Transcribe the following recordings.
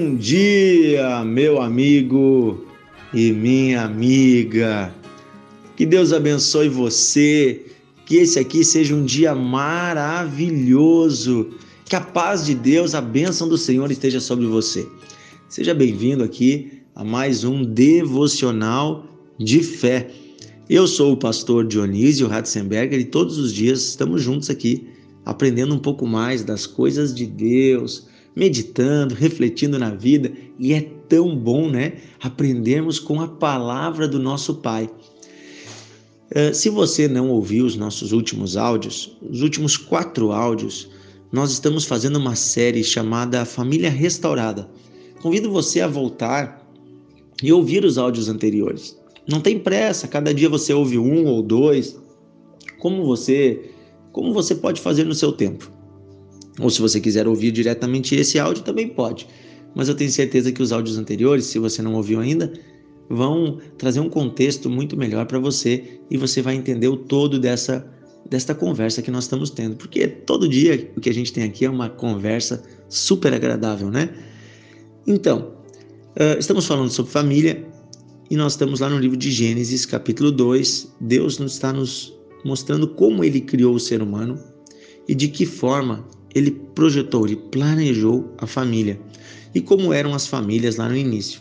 Bom dia, meu amigo e minha amiga. Que Deus abençoe você. Que esse aqui seja um dia maravilhoso. Que a paz de Deus, a bênção do Senhor esteja sobre você. Seja bem-vindo aqui a mais um devocional de fé. Eu sou o pastor Dionísio Ratzenberger e todos os dias estamos juntos aqui aprendendo um pouco mais das coisas de Deus, meditando, refletindo na vida, e é tão bom, né? Aprendermos com a palavra do nosso Pai. Uh, se você não ouviu os nossos últimos áudios, os últimos quatro áudios, nós estamos fazendo uma série chamada Família Restaurada. Convido você a voltar e ouvir os áudios anteriores. Não tem pressa, cada dia você ouve um ou dois, como você, como você pode fazer no seu tempo. Ou se você quiser ouvir diretamente esse áudio, também pode. Mas eu tenho certeza que os áudios anteriores, se você não ouviu ainda, vão trazer um contexto muito melhor para você e você vai entender o todo dessa desta conversa que nós estamos tendo, porque todo dia o que a gente tem aqui é uma conversa super agradável, né? Então, uh, estamos falando sobre família e nós estamos lá no livro de Gênesis, capítulo 2. Deus está nos mostrando como ele criou o ser humano e de que forma ele projetou, ele planejou a família e como eram as famílias lá no início.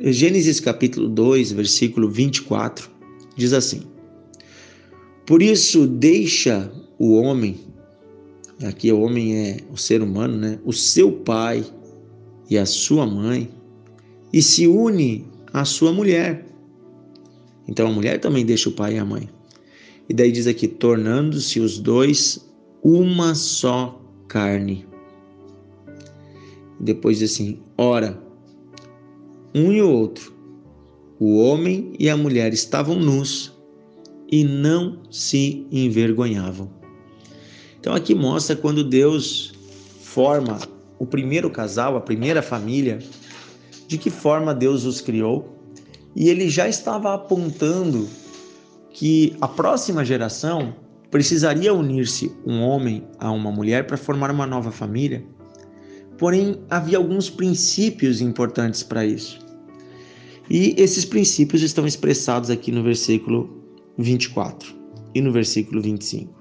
Gênesis capítulo 2, versículo 24, diz assim: Por isso deixa o homem, aqui o homem é o ser humano, né? O seu pai e a sua mãe, e se une à sua mulher. Então a mulher também deixa o pai e a mãe. E daí diz aqui: tornando-se os dois uma só carne. Depois assim: ora, um e o outro, o homem e a mulher estavam nus e não se envergonhavam. Então aqui mostra quando Deus forma o primeiro casal, a primeira família, de que forma Deus os criou, e ele já estava apontando que a próxima geração precisaria unir-se um homem a uma mulher para formar uma nova família. Porém, havia alguns princípios importantes para isso. E esses princípios estão expressados aqui no versículo 24 e no versículo 25.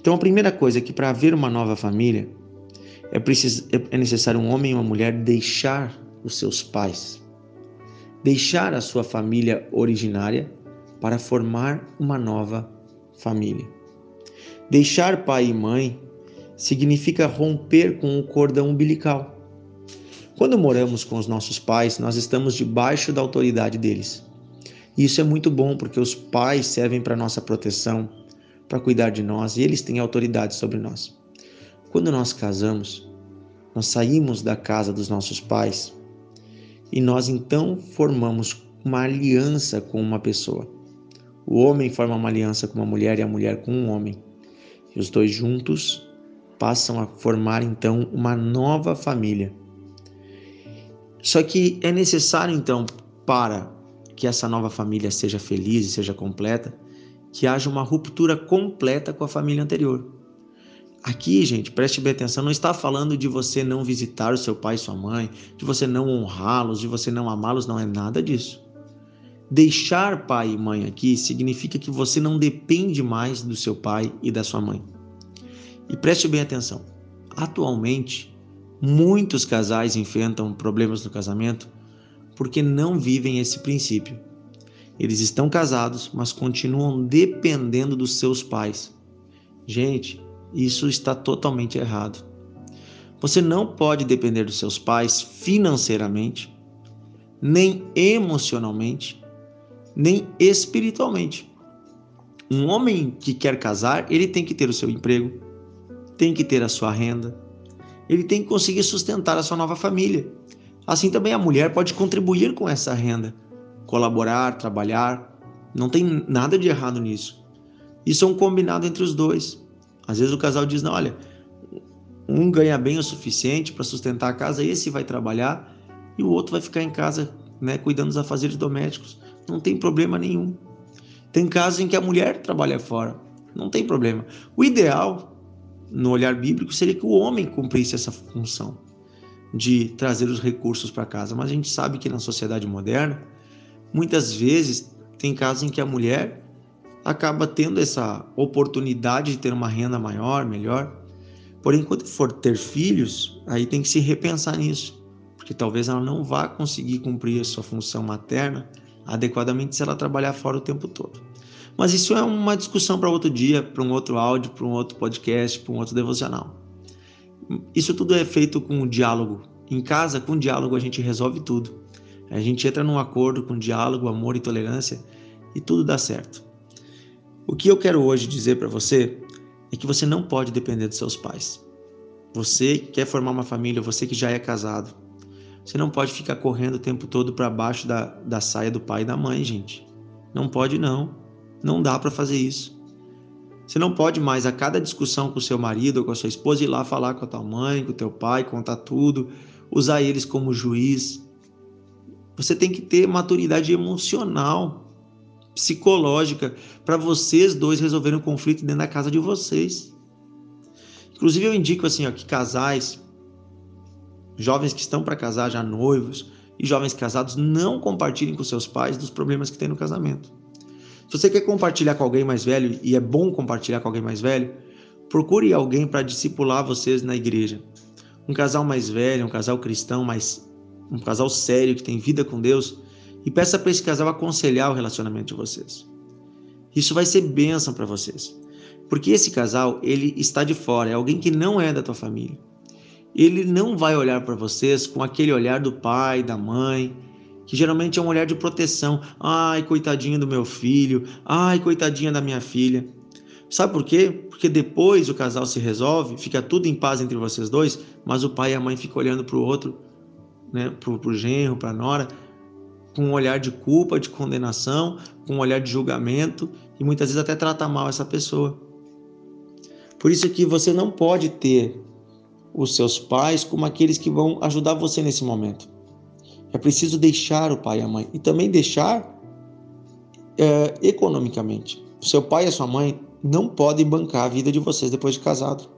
Então, a primeira coisa é que para haver uma nova família, é, preciso, é necessário um homem e uma mulher deixar os seus pais, deixar a sua família originária para formar uma nova família. Deixar pai e mãe significa romper com o cordão umbilical. Quando moramos com os nossos pais, nós estamos debaixo da autoridade deles. E isso é muito bom porque os pais servem para nossa proteção, para cuidar de nós e eles têm autoridade sobre nós. Quando nós casamos, nós saímos da casa dos nossos pais e nós então formamos uma aliança com uma pessoa. O homem forma uma aliança com uma mulher e a mulher com um homem. E os dois juntos passam a formar então uma nova família. Só que é necessário então para que essa nova família seja feliz e seja completa, que haja uma ruptura completa com a família anterior. Aqui, gente, preste bem atenção, não está falando de você não visitar o seu pai e sua mãe, de você não honrá-los, de você não amá-los, não é nada disso. Deixar pai e mãe aqui significa que você não depende mais do seu pai e da sua mãe. E preste bem atenção: atualmente, muitos casais enfrentam problemas no casamento porque não vivem esse princípio. Eles estão casados, mas continuam dependendo dos seus pais. Gente, isso está totalmente errado. Você não pode depender dos seus pais financeiramente, nem emocionalmente, nem espiritualmente. Um homem que quer casar, ele tem que ter o seu emprego, tem que ter a sua renda, ele tem que conseguir sustentar a sua nova família. Assim também a mulher pode contribuir com essa renda, colaborar, trabalhar, não tem nada de errado nisso. Isso é um combinado entre os dois. Às vezes o casal diz: não, olha, um ganha bem o suficiente para sustentar a casa, esse vai trabalhar e o outro vai ficar em casa, né, cuidando dos afazeres domésticos não tem problema nenhum. Tem casos em que a mulher trabalha fora, não tem problema. O ideal, no olhar bíblico, seria que o homem cumprisse essa função. de trazer os recursos para casa, mas a gente sabe que na sociedade moderna, muitas vezes tem casos em que a mulher acaba tendo essa oportunidade de ter uma renda maior, melhor. Porém, quando for ter filhos, aí tem que se repensar nisso, porque talvez ela não vá conseguir cumprir a sua função materna adequadamente se ela trabalhar fora o tempo todo. Mas isso é uma discussão para outro dia, para um outro áudio, para um outro podcast, para um outro devocional. Isso tudo é feito com diálogo. Em casa, com diálogo, a gente resolve tudo. A gente entra num acordo com diálogo, amor e tolerância e tudo dá certo. O que eu quero hoje dizer para você é que você não pode depender dos seus pais. Você que quer formar uma família, você que já é casado, você não pode ficar correndo o tempo todo para baixo da, da saia do pai e da mãe, gente. Não pode, não. Não dá para fazer isso. Você não pode mais, a cada discussão com o seu marido ou com a sua esposa, ir lá falar com a tua mãe, com o teu pai, contar tudo, usar eles como juiz. Você tem que ter maturidade emocional, psicológica, para vocês dois resolverem o conflito dentro da casa de vocês. Inclusive, eu indico assim, ó, que casais, jovens que estão para casar, já noivos, e jovens casados, não compartilhem com seus pais dos problemas que tem no casamento. Se você quer compartilhar com alguém mais velho, e é bom compartilhar com alguém mais velho, procure alguém para discipular vocês na igreja. Um casal mais velho, um casal cristão, mais um casal sério que tem vida com Deus, e peça para esse casal aconselhar o relacionamento de vocês. Isso vai ser bênção para vocês. Porque esse casal, ele está de fora, é alguém que não é da tua família. Ele não vai olhar para vocês com aquele olhar do pai, da mãe, que geralmente é um olhar de proteção. Ai, coitadinho do meu filho. Ai, coitadinha da minha filha. Sabe por quê? Porque depois o casal se resolve, fica tudo em paz entre vocês dois, mas o pai e a mãe ficam olhando para o outro, né, para o genro, para a nora, com um olhar de culpa, de condenação, com um olhar de julgamento e muitas vezes até trata mal essa pessoa. Por isso que você não pode ter os seus pais como aqueles que vão ajudar você nesse momento. É preciso deixar o pai e a mãe e também deixar é, economicamente. Seu pai e a sua mãe não podem bancar a vida de vocês depois de casado.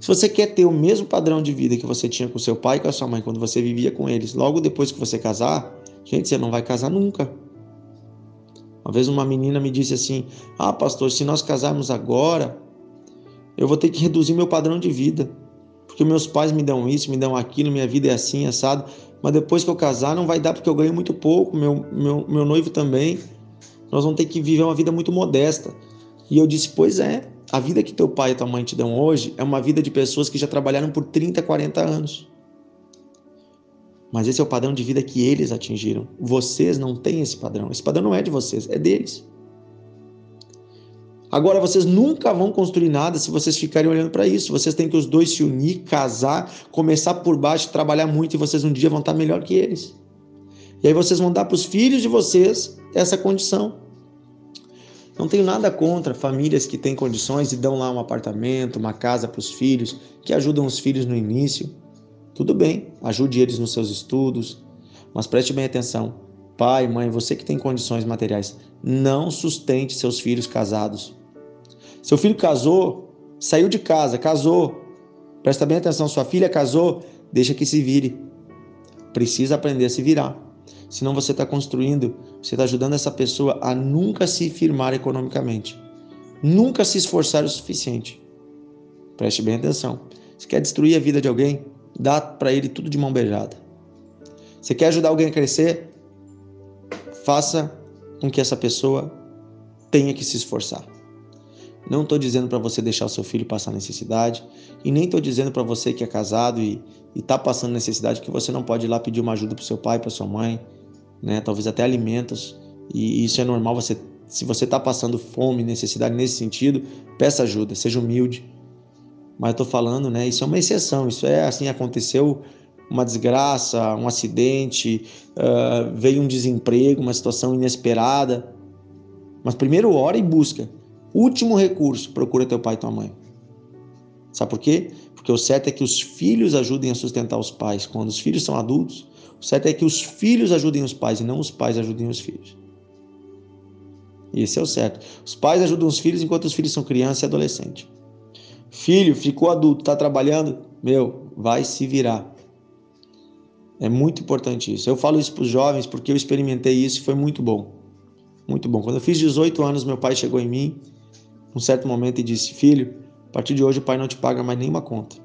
Se você quer ter o mesmo padrão de vida que você tinha com seu pai e com a sua mãe quando você vivia com eles, logo depois que você casar, gente, você não vai casar nunca. Uma vez uma menina me disse assim: Ah, pastor, se nós casarmos agora, eu vou ter que reduzir meu padrão de vida. Porque meus pais me dão isso, me dão aquilo, minha vida é assim, assado mas depois que eu casar não vai dar porque eu ganho muito pouco, meu, meu, meu noivo também. Nós vamos ter que viver uma vida muito modesta. E eu disse: Pois é, a vida que teu pai e tua mãe te dão hoje é uma vida de pessoas que já trabalharam por 30, 40 anos. Mas esse é o padrão de vida que eles atingiram. Vocês não têm esse padrão. Esse padrão não é de vocês, é deles. Agora, vocês nunca vão construir nada se vocês ficarem olhando para isso. Vocês têm que os dois se unir, casar, começar por baixo, trabalhar muito e vocês um dia vão estar melhor que eles. E aí vocês vão dar para os filhos de vocês essa condição. Não tenho nada contra famílias que têm condições e dão lá um apartamento, uma casa para os filhos, que ajudam os filhos no início. Tudo bem, ajude eles nos seus estudos, mas preste bem atenção. Pai, mãe, você que tem condições materiais, não sustente seus filhos casados. Seu filho casou, saiu de casa, casou. Presta bem atenção, sua filha casou, deixa que se vire. Precisa aprender a se virar. Senão você está construindo, você está ajudando essa pessoa a nunca se firmar economicamente. Nunca se esforçar o suficiente. Preste bem atenção. Você quer destruir a vida de alguém? Dá para ele tudo de mão beijada. Você quer ajudar alguém a crescer? Faça com que essa pessoa tenha que se esforçar. Não estou dizendo para você deixar o seu filho passar necessidade e nem estou dizendo para você que é casado e está passando necessidade que você não pode ir lá pedir uma ajuda para seu pai, para sua mãe, né? Talvez até alimentos. E isso é normal. Você, se você está passando fome, necessidade nesse sentido, peça ajuda, seja humilde. Mas estou falando, né? Isso é uma exceção. Isso é assim aconteceu uma desgraça, um acidente, uh, veio um desemprego, uma situação inesperada. Mas primeiro ora e busca. Último recurso, procura teu pai e tua mãe. Sabe por quê? Porque o certo é que os filhos ajudem a sustentar os pais. Quando os filhos são adultos, o certo é que os filhos ajudem os pais e não os pais ajudem os filhos. Esse é o certo. Os pais ajudam os filhos enquanto os filhos são criança e adolescente. Filho, ficou adulto, está trabalhando? Meu, vai se virar. É muito importante isso. Eu falo isso para os jovens porque eu experimentei isso e foi muito bom. Muito bom. Quando eu fiz 18 anos, meu pai chegou em mim, num certo momento, e disse: Filho, a partir de hoje o pai não te paga mais nenhuma conta.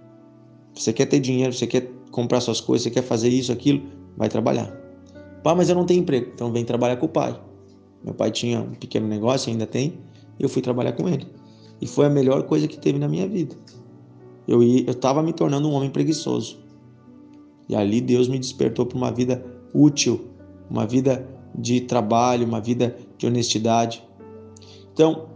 Você quer ter dinheiro, você quer comprar suas coisas, você quer fazer isso, aquilo, vai trabalhar. Pai, mas eu não tenho emprego, então vem trabalhar com o pai. Meu pai tinha um pequeno negócio, ainda tem, eu fui trabalhar com ele. E foi a melhor coisa que teve na minha vida. Eu estava me tornando um homem preguiçoso. E ali Deus me despertou para uma vida útil, uma vida de trabalho, uma vida de honestidade. Então,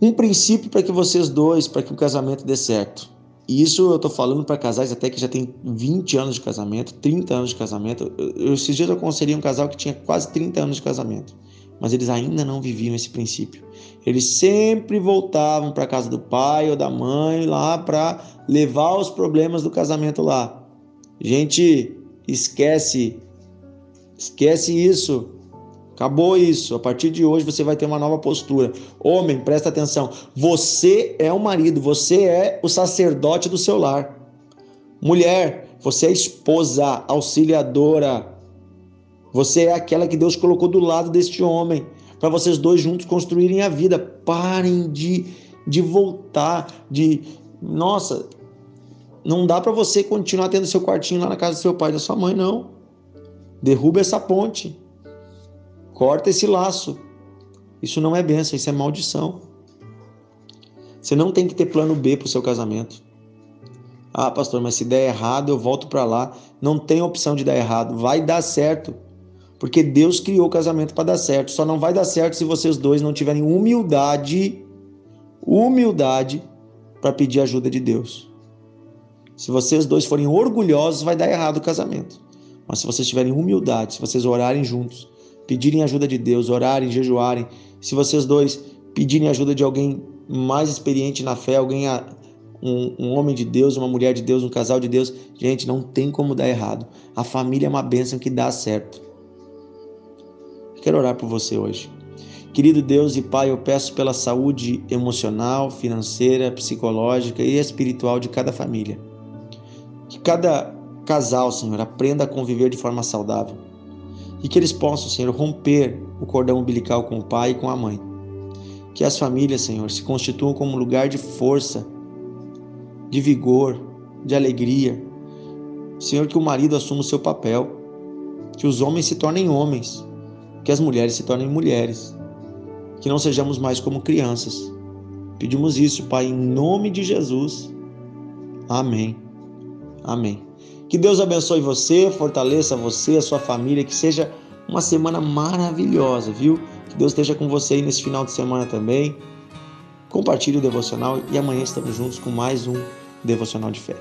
um princípio para que vocês dois, para que o casamento dê certo. E isso eu estou falando para casais até que já tem 20 anos de casamento, 30 anos de casamento. Eu, esses dias eu aconselhei um casal que tinha quase 30 anos de casamento, mas eles ainda não viviam esse princípio. Eles sempre voltavam para casa do pai ou da mãe lá para levar os problemas do casamento lá. Gente, esquece, esquece isso. Acabou isso. A partir de hoje você vai ter uma nova postura. Homem, presta atenção. Você é o marido, você é o sacerdote do seu lar. Mulher, você é a esposa, auxiliadora. Você é aquela que Deus colocou do lado deste homem para vocês dois juntos construírem a vida. Parem de, de voltar, de nossa, não dá para você continuar tendo seu quartinho lá na casa do seu pai e da sua mãe, não. Derruba essa ponte. Corta esse laço. Isso não é bênção, isso é maldição. Você não tem que ter plano B para o seu casamento. Ah, pastor, mas se der errado, eu volto para lá. Não tem opção de dar errado. Vai dar certo. Porque Deus criou o casamento para dar certo. Só não vai dar certo se vocês dois não tiverem humildade, humildade para pedir ajuda de Deus. Se vocês dois forem orgulhosos, vai dar errado o casamento. Mas se vocês tiverem humildade, se vocês orarem juntos, pedirem ajuda de Deus, orarem, jejuarem, se vocês dois pedirem ajuda de alguém mais experiente na fé, alguém um, um, homem de Deus, uma mulher de Deus, um casal de Deus, gente, não tem como dar errado. A família é uma bênção que dá certo. Quero orar por você hoje. Querido Deus e Pai, eu peço pela saúde emocional, financeira, psicológica e espiritual de cada família. Que cada casal, Senhor, aprenda a conviver de forma saudável. E que eles possam, Senhor, romper o cordão umbilical com o pai e com a mãe. Que as famílias, Senhor, se constituam como lugar de força, de vigor, de alegria. Senhor, que o marido assuma o seu papel. Que os homens se tornem homens que as mulheres se tornem mulheres, que não sejamos mais como crianças. Pedimos isso, Pai, em nome de Jesus. Amém. Amém. Que Deus abençoe você, fortaleça você, a sua família, que seja uma semana maravilhosa, viu? Que Deus esteja com você aí nesse final de semana também. Compartilhe o devocional e amanhã estamos juntos com mais um devocional de fé.